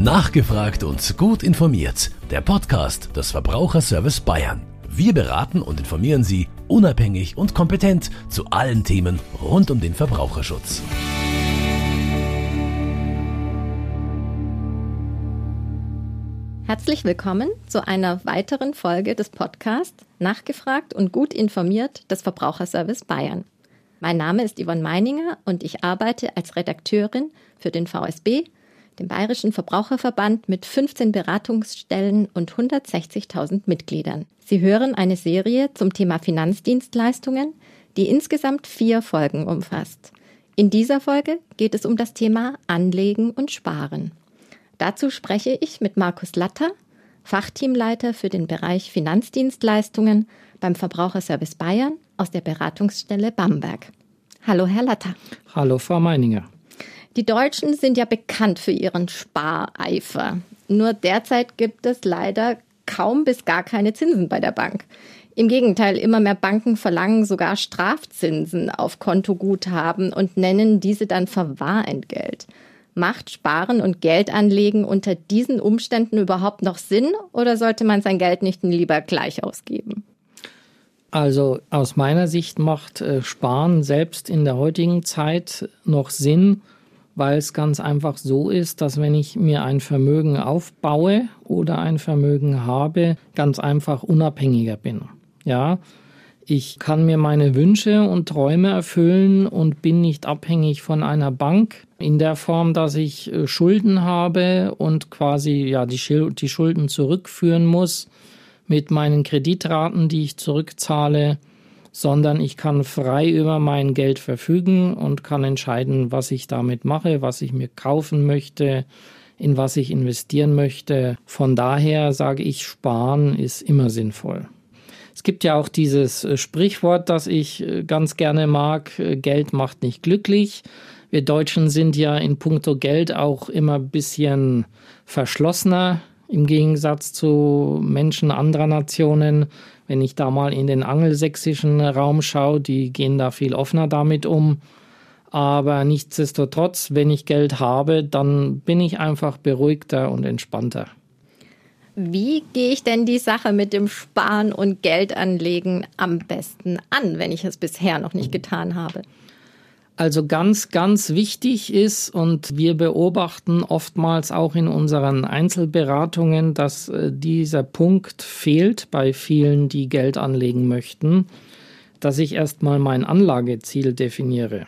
Nachgefragt und gut informiert. Der Podcast des Verbraucherservice Bayern. Wir beraten und informieren Sie unabhängig und kompetent zu allen Themen rund um den Verbraucherschutz. Herzlich willkommen zu einer weiteren Folge des Podcasts Nachgefragt und gut informiert des Verbraucherservice Bayern. Mein Name ist Yvonne Meininger und ich arbeite als Redakteurin für den VSB, den Bayerischen Verbraucherverband mit 15 Beratungsstellen und 160.000 Mitgliedern. Sie hören eine Serie zum Thema Finanzdienstleistungen, die insgesamt vier Folgen umfasst. In dieser Folge geht es um das Thema Anlegen und Sparen. Dazu spreche ich mit Markus Latter, Fachteamleiter für den Bereich Finanzdienstleistungen beim Verbraucherservice Bayern aus der Beratungsstelle Bamberg. Hallo, Herr Latter. Hallo, Frau Meininger. Die Deutschen sind ja bekannt für ihren Spareifer. Nur derzeit gibt es leider kaum bis gar keine Zinsen bei der Bank. Im Gegenteil, immer mehr Banken verlangen sogar Strafzinsen auf Kontoguthaben und nennen diese dann Verwahrentgelt. Macht Sparen und Geldanlegen unter diesen Umständen überhaupt noch Sinn oder sollte man sein Geld nicht lieber gleich ausgeben? Also aus meiner Sicht macht äh, Sparen selbst in der heutigen Zeit noch Sinn, weil es ganz einfach so ist, dass wenn ich mir ein Vermögen aufbaue oder ein Vermögen habe, ganz einfach unabhängiger bin. Ja, ich kann mir meine Wünsche und Träume erfüllen und bin nicht abhängig von einer Bank in der Form, dass ich äh, Schulden habe und quasi ja die, die Schulden zurückführen muss mit meinen Kreditraten, die ich zurückzahle, sondern ich kann frei über mein Geld verfügen und kann entscheiden, was ich damit mache, was ich mir kaufen möchte, in was ich investieren möchte. Von daher sage ich, sparen ist immer sinnvoll. Es gibt ja auch dieses äh, Sprichwort, das ich äh, ganz gerne mag, äh, Geld macht nicht glücklich. Wir Deutschen sind ja in puncto Geld auch immer ein bisschen verschlossener im Gegensatz zu Menschen anderer Nationen. Wenn ich da mal in den angelsächsischen Raum schaue, die gehen da viel offener damit um. Aber nichtsdestotrotz, wenn ich Geld habe, dann bin ich einfach beruhigter und entspannter. Wie gehe ich denn die Sache mit dem Sparen und Geldanlegen am besten an, wenn ich es bisher noch nicht getan habe? Also ganz, ganz wichtig ist, und wir beobachten oftmals auch in unseren Einzelberatungen, dass äh, dieser Punkt fehlt bei vielen, die Geld anlegen möchten, dass ich erstmal mein Anlageziel definiere.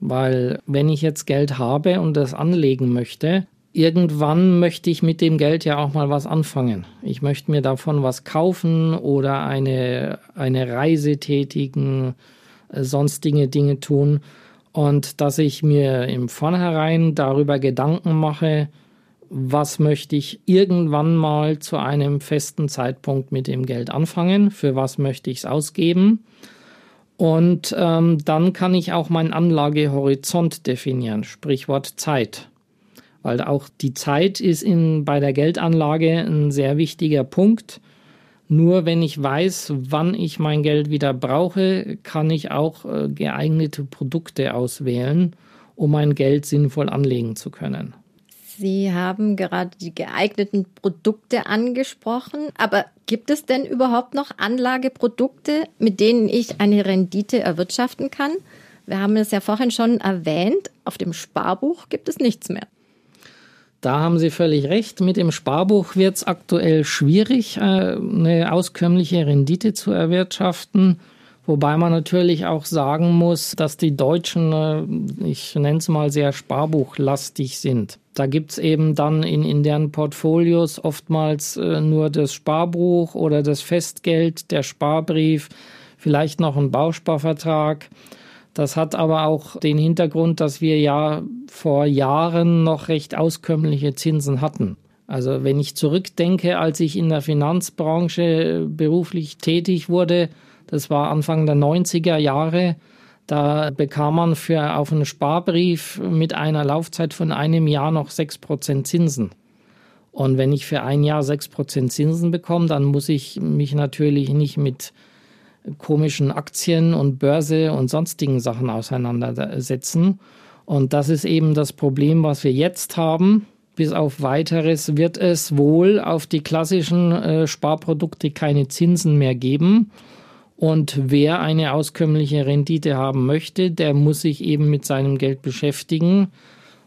Weil wenn ich jetzt Geld habe und das anlegen möchte, irgendwann möchte ich mit dem Geld ja auch mal was anfangen. Ich möchte mir davon was kaufen oder eine, eine Reise tätigen, äh, sonstige Dinge tun. Und dass ich mir im Vornherein darüber Gedanken mache, was möchte ich irgendwann mal zu einem festen Zeitpunkt mit dem Geld anfangen, für was möchte ich es ausgeben. Und ähm, dann kann ich auch meinen Anlagehorizont definieren, Sprichwort Zeit weil auch die Zeit ist in, bei der Geldanlage ein sehr wichtiger Punkt. Nur wenn ich weiß, wann ich mein Geld wieder brauche, kann ich auch äh, geeignete Produkte auswählen, um mein Geld sinnvoll anlegen zu können. Sie haben gerade die geeigneten Produkte angesprochen, aber gibt es denn überhaupt noch Anlageprodukte, mit denen ich eine Rendite erwirtschaften kann? Wir haben es ja vorhin schon erwähnt, auf dem Sparbuch gibt es nichts mehr. Da haben Sie völlig recht. Mit dem Sparbuch wird es aktuell schwierig, äh, eine auskömmliche Rendite zu erwirtschaften. Wobei man natürlich auch sagen muss, dass die Deutschen, äh, ich nenne es mal sehr sparbuchlastig sind. Da gibt es eben dann in, in deren Portfolios oftmals äh, nur das Sparbuch oder das Festgeld, der Sparbrief, vielleicht noch ein Bausparvertrag. Das hat aber auch den Hintergrund, dass wir ja vor Jahren noch recht auskömmliche Zinsen hatten. Also wenn ich zurückdenke, als ich in der Finanzbranche beruflich tätig wurde, das war Anfang der 90er Jahre, da bekam man für auf einen Sparbrief mit einer Laufzeit von einem Jahr noch 6% Zinsen. Und wenn ich für ein Jahr 6% Zinsen bekomme, dann muss ich mich natürlich nicht mit komischen Aktien und Börse und sonstigen Sachen auseinandersetzen. Und das ist eben das Problem, was wir jetzt haben. Bis auf weiteres wird es wohl auf die klassischen äh, Sparprodukte keine Zinsen mehr geben. Und wer eine auskömmliche Rendite haben möchte, der muss sich eben mit seinem Geld beschäftigen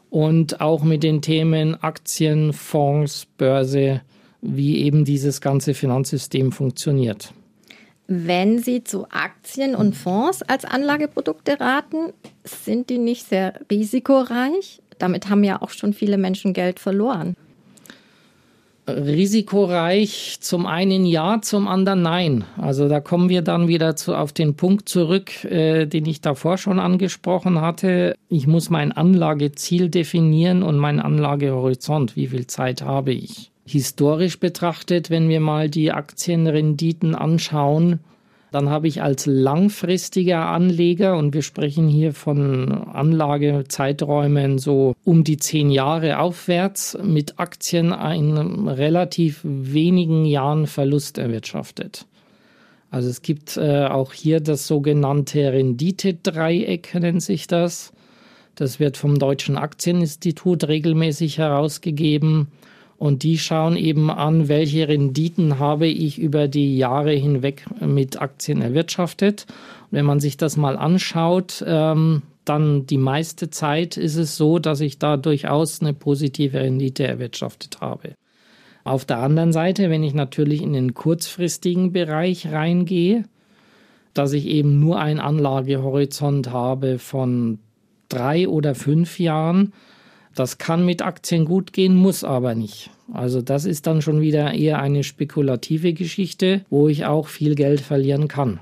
und auch mit den Themen Aktien, Fonds, Börse, wie eben dieses ganze Finanzsystem funktioniert. Wenn Sie zu Aktien und Fonds als Anlageprodukte raten, sind die nicht sehr risikoreich? Damit haben ja auch schon viele Menschen Geld verloren. Risikoreich zum einen ja, zum anderen nein. Also da kommen wir dann wieder zu, auf den Punkt zurück, äh, den ich davor schon angesprochen hatte. Ich muss mein Anlageziel definieren und mein Anlagehorizont. Wie viel Zeit habe ich? Historisch betrachtet, wenn wir mal die Aktienrenditen anschauen, dann habe ich als langfristiger Anleger, und wir sprechen hier von Anlagezeiträumen so um die zehn Jahre aufwärts, mit Aktien in relativ wenigen Jahren Verlust erwirtschaftet. Also es gibt äh, auch hier das sogenannte Renditedreieck, nennt sich das. Das wird vom Deutschen Aktieninstitut regelmäßig herausgegeben. Und die schauen eben an, welche Renditen habe ich über die Jahre hinweg mit Aktien erwirtschaftet. Und wenn man sich das mal anschaut, ähm, dann die meiste Zeit ist es so, dass ich da durchaus eine positive Rendite erwirtschaftet habe. Auf der anderen Seite, wenn ich natürlich in den kurzfristigen Bereich reingehe, dass ich eben nur einen Anlagehorizont habe von drei oder fünf Jahren, das kann mit Aktien gut gehen, muss aber nicht. Also das ist dann schon wieder eher eine spekulative Geschichte, wo ich auch viel Geld verlieren kann.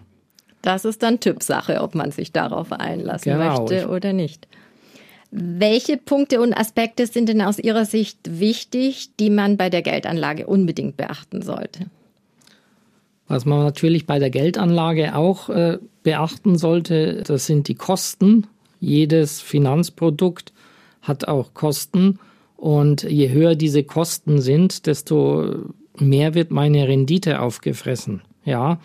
Das ist dann Typsache, ob man sich darauf einlassen genau. möchte oder nicht. Welche Punkte und Aspekte sind denn aus Ihrer Sicht wichtig, die man bei der Geldanlage unbedingt beachten sollte? Was man natürlich bei der Geldanlage auch äh, beachten sollte, das sind die Kosten. Jedes Finanzprodukt hat auch Kosten. Und je höher diese Kosten sind, desto mehr wird meine Rendite aufgefressen, ja,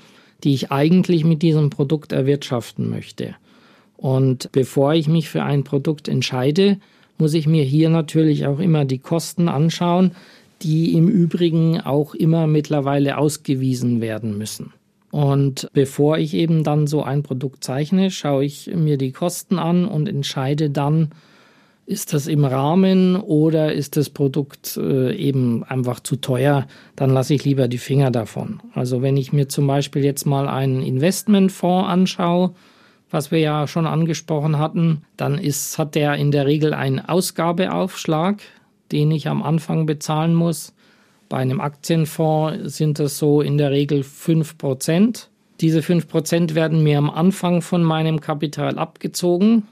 die ich eigentlich mit diesem Produkt erwirtschaften möchte. Und bevor ich mich für ein Produkt entscheide, muss ich mir hier natürlich auch immer die Kosten anschauen, die im Übrigen auch immer mittlerweile ausgewiesen werden müssen. Und bevor ich eben dann so ein Produkt zeichne, schaue ich mir die Kosten an und entscheide dann, ist das im Rahmen oder ist das Produkt äh, eben einfach zu teuer? Dann lasse ich lieber die Finger davon. Also wenn ich mir zum Beispiel jetzt mal einen Investmentfonds anschaue, was wir ja schon angesprochen hatten, dann ist, hat der in der Regel einen Ausgabeaufschlag, den ich am Anfang bezahlen muss. Bei einem Aktienfonds sind das so in der Regel 5%. Diese 5% werden mir am Anfang von meinem Kapital abgezogen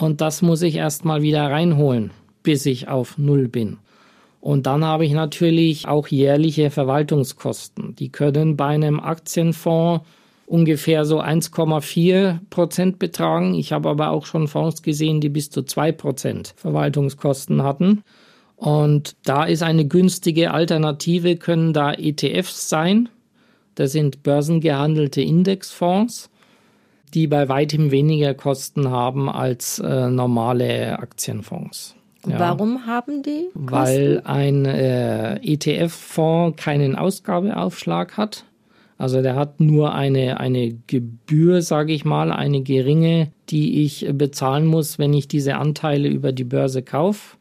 und das muss ich erstmal wieder reinholen, bis ich auf Null bin. Und dann habe ich natürlich auch jährliche Verwaltungskosten. Die können bei einem Aktienfonds ungefähr so 1,4 Prozent betragen. Ich habe aber auch schon Fonds gesehen, die bis zu 2 Prozent Verwaltungskosten hatten. Und da ist eine günstige Alternative, können da ETFs sein. Das sind börsengehandelte Indexfonds die bei weitem weniger Kosten haben als äh, normale Aktienfonds. Ja. Warum haben die? Kosten? Weil ein äh, ETF-Fonds keinen Ausgabeaufschlag hat. Also der hat nur eine, eine Gebühr, sage ich mal, eine geringe, die ich bezahlen muss, wenn ich diese Anteile über die Börse kaufe.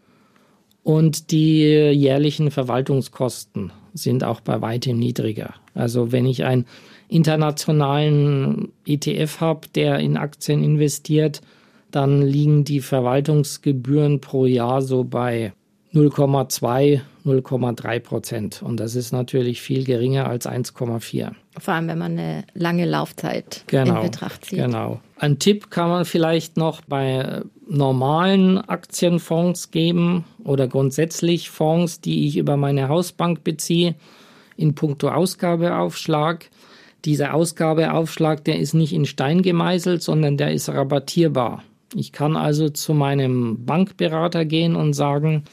Und die jährlichen Verwaltungskosten sind auch bei weitem niedriger. Also wenn ich ein internationalen ETF habe, der in Aktien investiert, dann liegen die Verwaltungsgebühren pro Jahr so bei 0,2, 0,3 Prozent. Und das ist natürlich viel geringer als 1,4. Vor allem, wenn man eine lange Laufzeit genau, in Betracht zieht. Genau. Ein Tipp kann man vielleicht noch bei normalen Aktienfonds geben oder grundsätzlich Fonds, die ich über meine Hausbank beziehe, in puncto Ausgabeaufschlag. Dieser Ausgabeaufschlag, der ist nicht in Stein gemeißelt, sondern der ist rabattierbar. Ich kann also zu meinem Bankberater gehen und sagen,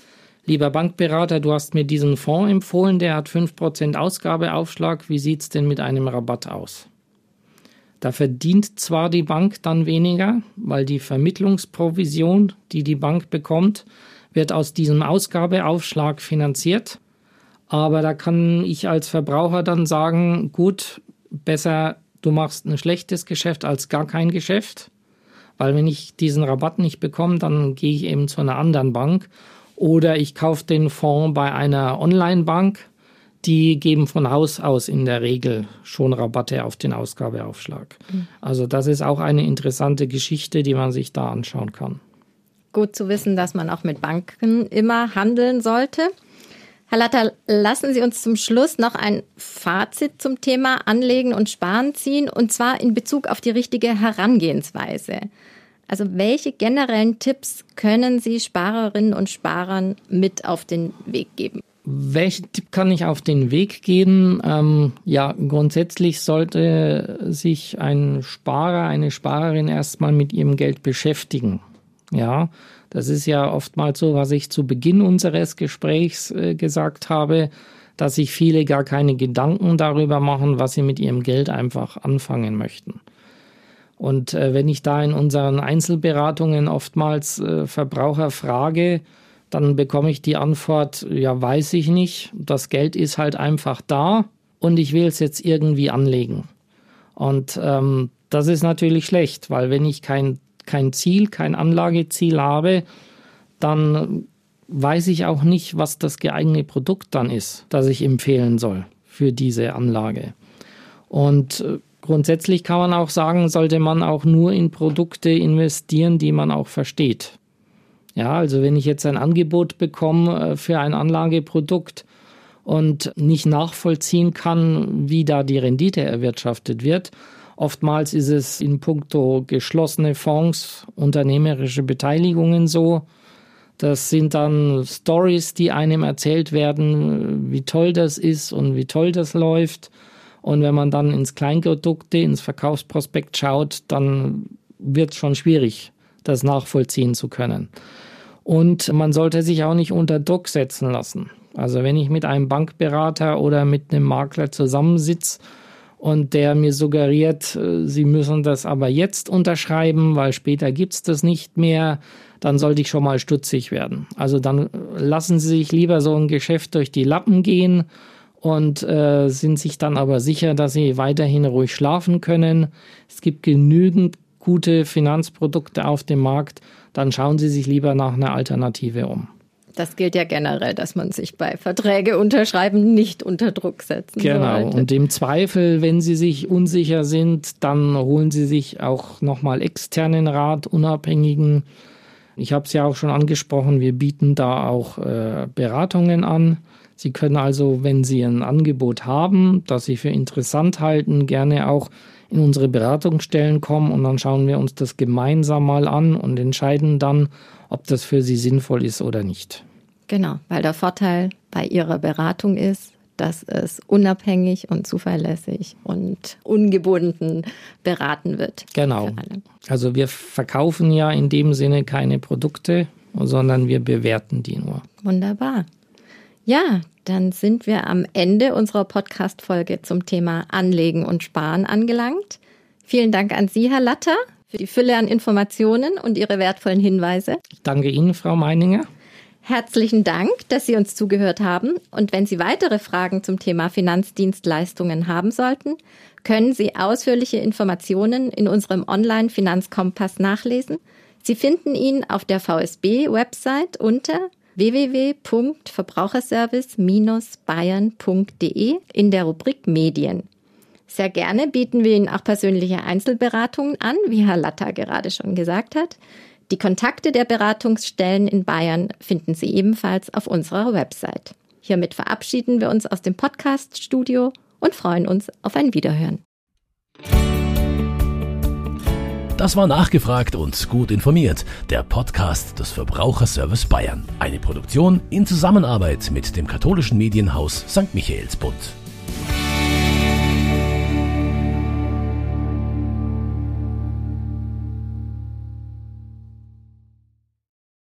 lieber Bankberater, du hast mir diesen Fonds empfohlen, der hat 5% Ausgabeaufschlag, wie sieht es denn mit einem Rabatt aus? Da verdient zwar die Bank dann weniger, weil die Vermittlungsprovision, die die Bank bekommt, wird aus diesem Ausgabeaufschlag finanziert. Aber da kann ich als Verbraucher dann sagen, gut, besser du machst ein schlechtes Geschäft als gar kein Geschäft. Weil wenn ich diesen Rabatt nicht bekomme, dann gehe ich eben zu einer anderen Bank. Oder ich kaufe den Fonds bei einer Online-Bank. Die geben von Haus aus in der Regel schon Rabatte auf den Ausgabeaufschlag. Mhm. Also das ist auch eine interessante Geschichte, die man sich da anschauen kann. Gut zu wissen, dass man auch mit Banken immer handeln sollte. Herr Latter, lassen Sie uns zum Schluss noch ein Fazit zum Thema Anlegen und Sparen ziehen, und zwar in Bezug auf die richtige Herangehensweise. Also welche generellen Tipps können Sie Sparerinnen und Sparern mit auf den Weg geben? Welchen Tipp kann ich auf den Weg geben? Ähm, ja, grundsätzlich sollte sich ein Sparer, eine Sparerin erstmal mit ihrem Geld beschäftigen. Ja, das ist ja oftmals so, was ich zu Beginn unseres Gesprächs äh, gesagt habe, dass sich viele gar keine Gedanken darüber machen, was sie mit ihrem Geld einfach anfangen möchten. Und äh, wenn ich da in unseren Einzelberatungen oftmals äh, Verbraucher frage, dann bekomme ich die Antwort, ja, weiß ich nicht, das Geld ist halt einfach da und ich will es jetzt irgendwie anlegen. Und ähm, das ist natürlich schlecht, weil wenn ich kein kein Ziel, kein Anlageziel habe, dann weiß ich auch nicht, was das geeignete Produkt dann ist, das ich empfehlen soll für diese Anlage. Und äh, grundsätzlich kann man auch sagen, sollte man auch nur in Produkte investieren, die man auch versteht. Ja, also wenn ich jetzt ein Angebot bekomme äh, für ein Anlageprodukt und nicht nachvollziehen kann, wie da die Rendite erwirtschaftet wird, Oftmals ist es in puncto geschlossene Fonds, unternehmerische Beteiligungen so. Das sind dann Stories, die einem erzählt werden, wie toll das ist und wie toll das läuft. Und wenn man dann ins Kleingedruckte, ins Verkaufsprospekt schaut, dann wird es schon schwierig, das nachvollziehen zu können. Und man sollte sich auch nicht unter Druck setzen lassen. Also wenn ich mit einem Bankberater oder mit einem Makler zusammensitze und der mir suggeriert, äh, Sie müssen das aber jetzt unterschreiben, weil später gibt es das nicht mehr, dann sollte ich schon mal stutzig werden. Also dann lassen Sie sich lieber so ein Geschäft durch die Lappen gehen und äh, sind sich dann aber sicher, dass Sie weiterhin ruhig schlafen können. Es gibt genügend gute Finanzprodukte auf dem Markt, dann schauen Sie sich lieber nach einer Alternative um. Das gilt ja generell, dass man sich bei Verträge unterschreiben nicht unter Druck setzen genau. sollte. Und im Zweifel, wenn Sie sich unsicher sind, dann holen Sie sich auch nochmal externen Rat, unabhängigen. Ich habe es ja auch schon angesprochen, wir bieten da auch äh, Beratungen an. Sie können also, wenn Sie ein Angebot haben, das Sie für interessant halten, gerne auch in unsere Beratungsstellen kommen und dann schauen wir uns das gemeinsam mal an und entscheiden dann, ob das für Sie sinnvoll ist oder nicht. Genau, weil der Vorteil bei Ihrer Beratung ist, dass es unabhängig und zuverlässig und ungebunden beraten wird. Genau. Also wir verkaufen ja in dem Sinne keine Produkte, sondern wir bewerten die nur. Wunderbar. Ja, dann sind wir am Ende unserer Podcast-Folge zum Thema Anlegen und Sparen angelangt. Vielen Dank an Sie, Herr Latter, für die Fülle an Informationen und Ihre wertvollen Hinweise. Ich danke Ihnen, Frau Meininger. Herzlichen Dank, dass Sie uns zugehört haben. Und wenn Sie weitere Fragen zum Thema Finanzdienstleistungen haben sollten, können Sie ausführliche Informationen in unserem Online-Finanzkompass nachlesen. Sie finden ihn auf der VSB-Website unter www.verbraucherservice-bayern.de in der Rubrik Medien. Sehr gerne bieten wir Ihnen auch persönliche Einzelberatungen an, wie Herr Latta gerade schon gesagt hat. Die Kontakte der Beratungsstellen in Bayern finden Sie ebenfalls auf unserer Website. Hiermit verabschieden wir uns aus dem Podcast-Studio und freuen uns auf ein Wiederhören. Das war nachgefragt und gut informiert. Der Podcast des Verbraucherservice Bayern. Eine Produktion in Zusammenarbeit mit dem katholischen Medienhaus St. Michaelsbund.